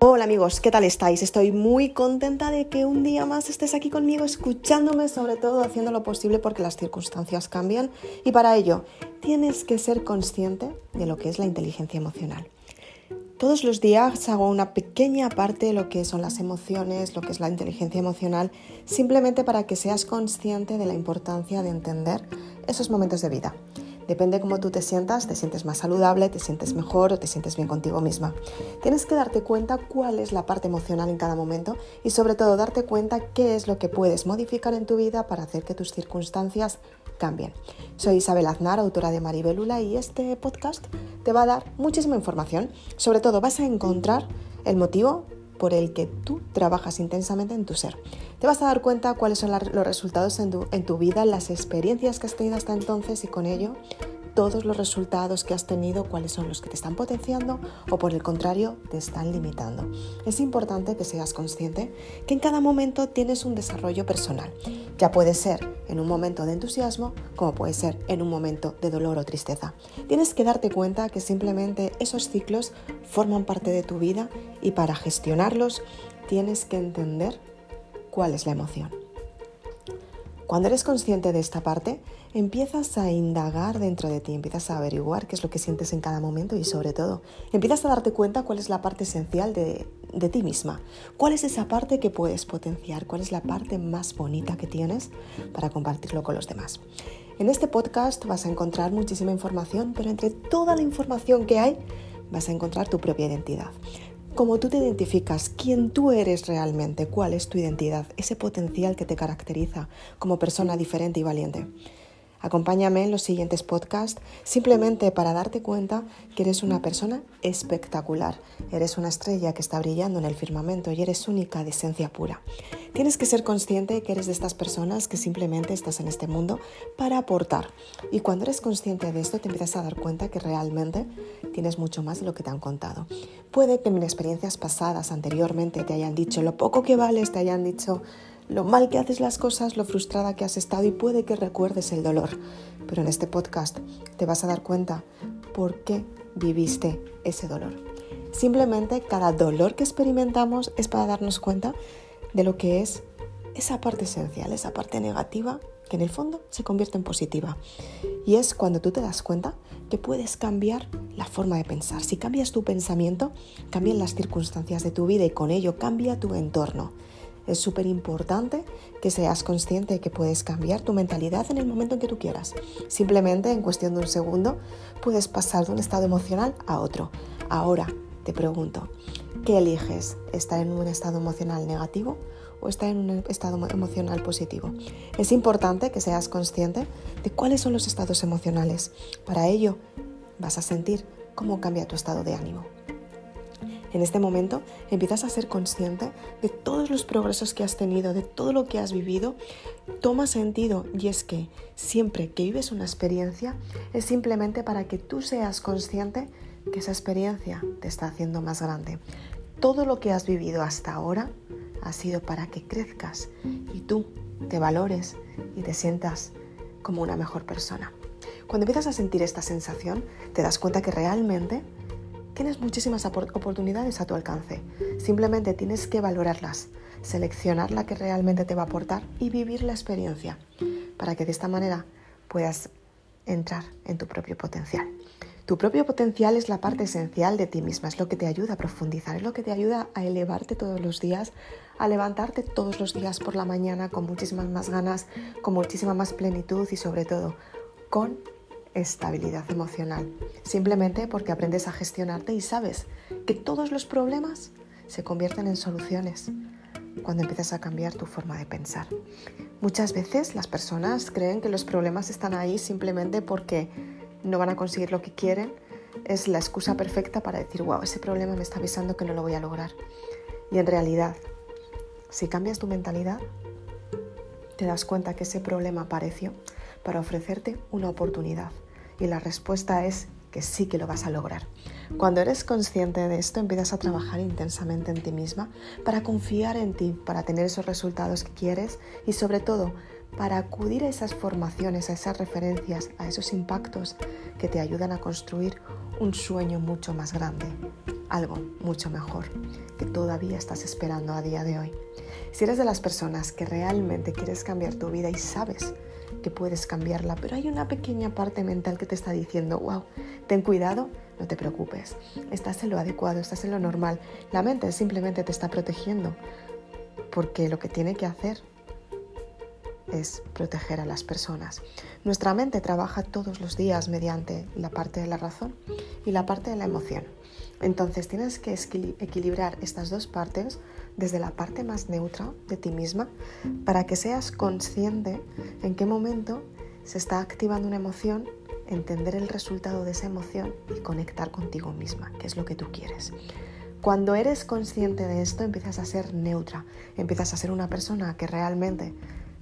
Hola amigos, ¿qué tal estáis? Estoy muy contenta de que un día más estés aquí conmigo escuchándome, sobre todo haciendo lo posible porque las circunstancias cambian y para ello tienes que ser consciente de lo que es la inteligencia emocional. Todos los días hago una pequeña parte de lo que son las emociones, lo que es la inteligencia emocional, simplemente para que seas consciente de la importancia de entender esos momentos de vida. Depende cómo tú te sientas, te sientes más saludable, te sientes mejor o te sientes bien contigo misma. Tienes que darte cuenta cuál es la parte emocional en cada momento y sobre todo darte cuenta qué es lo que puedes modificar en tu vida para hacer que tus circunstancias cambien. Soy Isabel Aznar, autora de Maribelula y este podcast te va a dar muchísima información. Sobre todo vas a encontrar el motivo por el que tú trabajas intensamente en tu ser. Te vas a dar cuenta cuáles son los resultados en tu, en tu vida, las experiencias que has tenido hasta entonces y con ello todos los resultados que has tenido, cuáles son los que te están potenciando o por el contrario te están limitando. Es importante que seas consciente que en cada momento tienes un desarrollo personal. Ya puede ser en un momento de entusiasmo como puede ser en un momento de dolor o tristeza. Tienes que darte cuenta que simplemente esos ciclos forman parte de tu vida y para gestionarlos tienes que entender cuál es la emoción. Cuando eres consciente de esta parte, empiezas a indagar dentro de ti, empiezas a averiguar qué es lo que sientes en cada momento y sobre todo, empiezas a darte cuenta cuál es la parte esencial de, de ti misma, cuál es esa parte que puedes potenciar, cuál es la parte más bonita que tienes para compartirlo con los demás. En este podcast vas a encontrar muchísima información, pero entre toda la información que hay, vas a encontrar tu propia identidad cómo tú te identificas, quién tú eres realmente, cuál es tu identidad, ese potencial que te caracteriza como persona diferente y valiente. Acompáñame en los siguientes podcasts simplemente para darte cuenta que eres una persona espectacular. Eres una estrella que está brillando en el firmamento y eres única de esencia pura. Tienes que ser consciente que eres de estas personas que simplemente estás en este mundo para aportar. Y cuando eres consciente de esto te empiezas a dar cuenta que realmente tienes mucho más de lo que te han contado. Puede que en experiencias pasadas anteriormente te hayan dicho lo poco que vales, te hayan dicho lo mal que haces las cosas, lo frustrada que has estado y puede que recuerdes el dolor. Pero en este podcast te vas a dar cuenta por qué viviste ese dolor. Simplemente cada dolor que experimentamos es para darnos cuenta de lo que es esa parte esencial, esa parte negativa que en el fondo se convierte en positiva. Y es cuando tú te das cuenta que puedes cambiar la forma de pensar. Si cambias tu pensamiento, cambian las circunstancias de tu vida y con ello cambia tu entorno. Es súper importante que seas consciente de que puedes cambiar tu mentalidad en el momento en que tú quieras. Simplemente en cuestión de un segundo puedes pasar de un estado emocional a otro. Ahora te pregunto, ¿qué eliges? ¿Estar en un estado emocional negativo o estar en un estado emocional positivo? Es importante que seas consciente de cuáles son los estados emocionales. Para ello vas a sentir cómo cambia tu estado de ánimo. En este momento empiezas a ser consciente de todos los progresos que has tenido, de todo lo que has vivido. Toma sentido y es que siempre que vives una experiencia es simplemente para que tú seas consciente que esa experiencia te está haciendo más grande. Todo lo que has vivido hasta ahora ha sido para que crezcas y tú te valores y te sientas como una mejor persona. Cuando empiezas a sentir esta sensación, te das cuenta que realmente Tienes muchísimas oportunidades a tu alcance. Simplemente tienes que valorarlas, seleccionar la que realmente te va a aportar y vivir la experiencia para que de esta manera puedas entrar en tu propio potencial. Tu propio potencial es la parte esencial de ti misma, es lo que te ayuda a profundizar, es lo que te ayuda a elevarte todos los días, a levantarte todos los días por la mañana con muchísimas más ganas, con muchísima más plenitud y sobre todo con estabilidad emocional, simplemente porque aprendes a gestionarte y sabes que todos los problemas se convierten en soluciones cuando empiezas a cambiar tu forma de pensar. Muchas veces las personas creen que los problemas están ahí simplemente porque no van a conseguir lo que quieren. Es la excusa perfecta para decir, wow, ese problema me está avisando que no lo voy a lograr. Y en realidad, si cambias tu mentalidad, te das cuenta que ese problema apareció para ofrecerte una oportunidad y la respuesta es que sí que lo vas a lograr. Cuando eres consciente de esto, empiezas a trabajar intensamente en ti misma para confiar en ti, para tener esos resultados que quieres y sobre todo para acudir a esas formaciones, a esas referencias, a esos impactos que te ayudan a construir un sueño mucho más grande algo mucho mejor que todavía estás esperando a día de hoy. Si eres de las personas que realmente quieres cambiar tu vida y sabes que puedes cambiarla, pero hay una pequeña parte mental que te está diciendo, wow, ten cuidado, no te preocupes, estás en lo adecuado, estás en lo normal. La mente simplemente te está protegiendo, porque lo que tiene que hacer es proteger a las personas. Nuestra mente trabaja todos los días mediante la parte de la razón y la parte de la emoción. Entonces tienes que equilibrar estas dos partes desde la parte más neutra de ti misma para que seas consciente en qué momento se está activando una emoción, entender el resultado de esa emoción y conectar contigo misma, que es lo que tú quieres. Cuando eres consciente de esto, empiezas a ser neutra, empiezas a ser una persona que realmente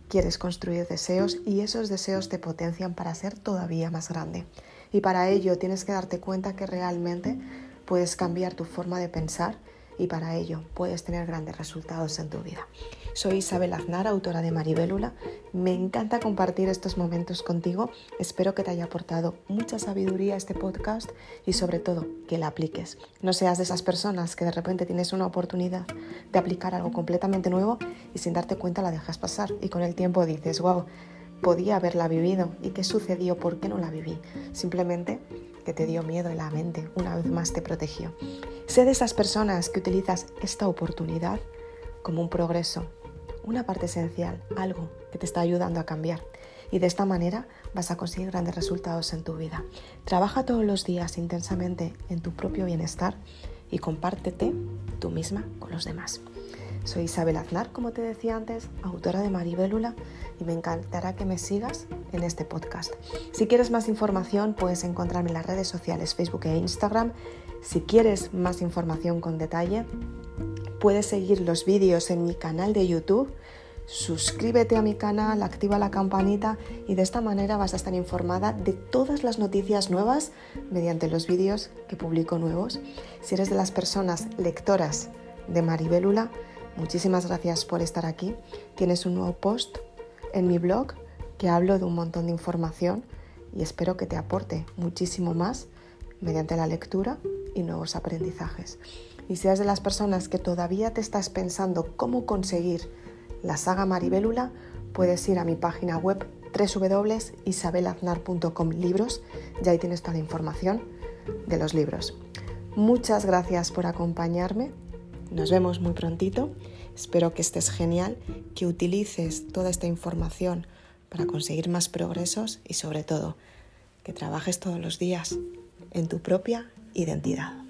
quieres construir deseos y esos deseos te potencian para ser todavía más grande. Y para ello tienes que darte cuenta que realmente puedes cambiar tu forma de pensar y para ello puedes tener grandes resultados en tu vida. Soy Isabel Aznar, autora de Maribélula. Me encanta compartir estos momentos contigo. Espero que te haya aportado mucha sabiduría este podcast y sobre todo que la apliques. No seas de esas personas que de repente tienes una oportunidad de aplicar algo completamente nuevo y sin darte cuenta la dejas pasar y con el tiempo dices, wow, podía haberla vivido y qué sucedió, por qué no la viví. Simplemente que te dio miedo en la mente, una vez más te protegió. Sé de esas personas que utilizas esta oportunidad como un progreso, una parte esencial, algo que te está ayudando a cambiar. Y de esta manera vas a conseguir grandes resultados en tu vida. Trabaja todos los días intensamente en tu propio bienestar y compártete tú misma con los demás. Soy Isabel Aznar, como te decía antes, autora de Maribélula, y me encantará que me sigas en este podcast. Si quieres más información, puedes encontrarme en las redes sociales Facebook e Instagram. Si quieres más información con detalle, puedes seguir los vídeos en mi canal de YouTube. Suscríbete a mi canal, activa la campanita y de esta manera vas a estar informada de todas las noticias nuevas mediante los vídeos que publico nuevos. Si eres de las personas lectoras de Maribélula, Muchísimas gracias por estar aquí. Tienes un nuevo post en mi blog que hablo de un montón de información y espero que te aporte muchísimo más mediante la lectura y nuevos aprendizajes. Y si eres de las personas que todavía te estás pensando cómo conseguir la saga Maribélula, puedes ir a mi página web www.isabelaznar.com libros y ahí tienes toda la información de los libros. Muchas gracias por acompañarme nos vemos muy prontito. Espero que estés genial, que utilices toda esta información para conseguir más progresos y sobre todo que trabajes todos los días en tu propia identidad.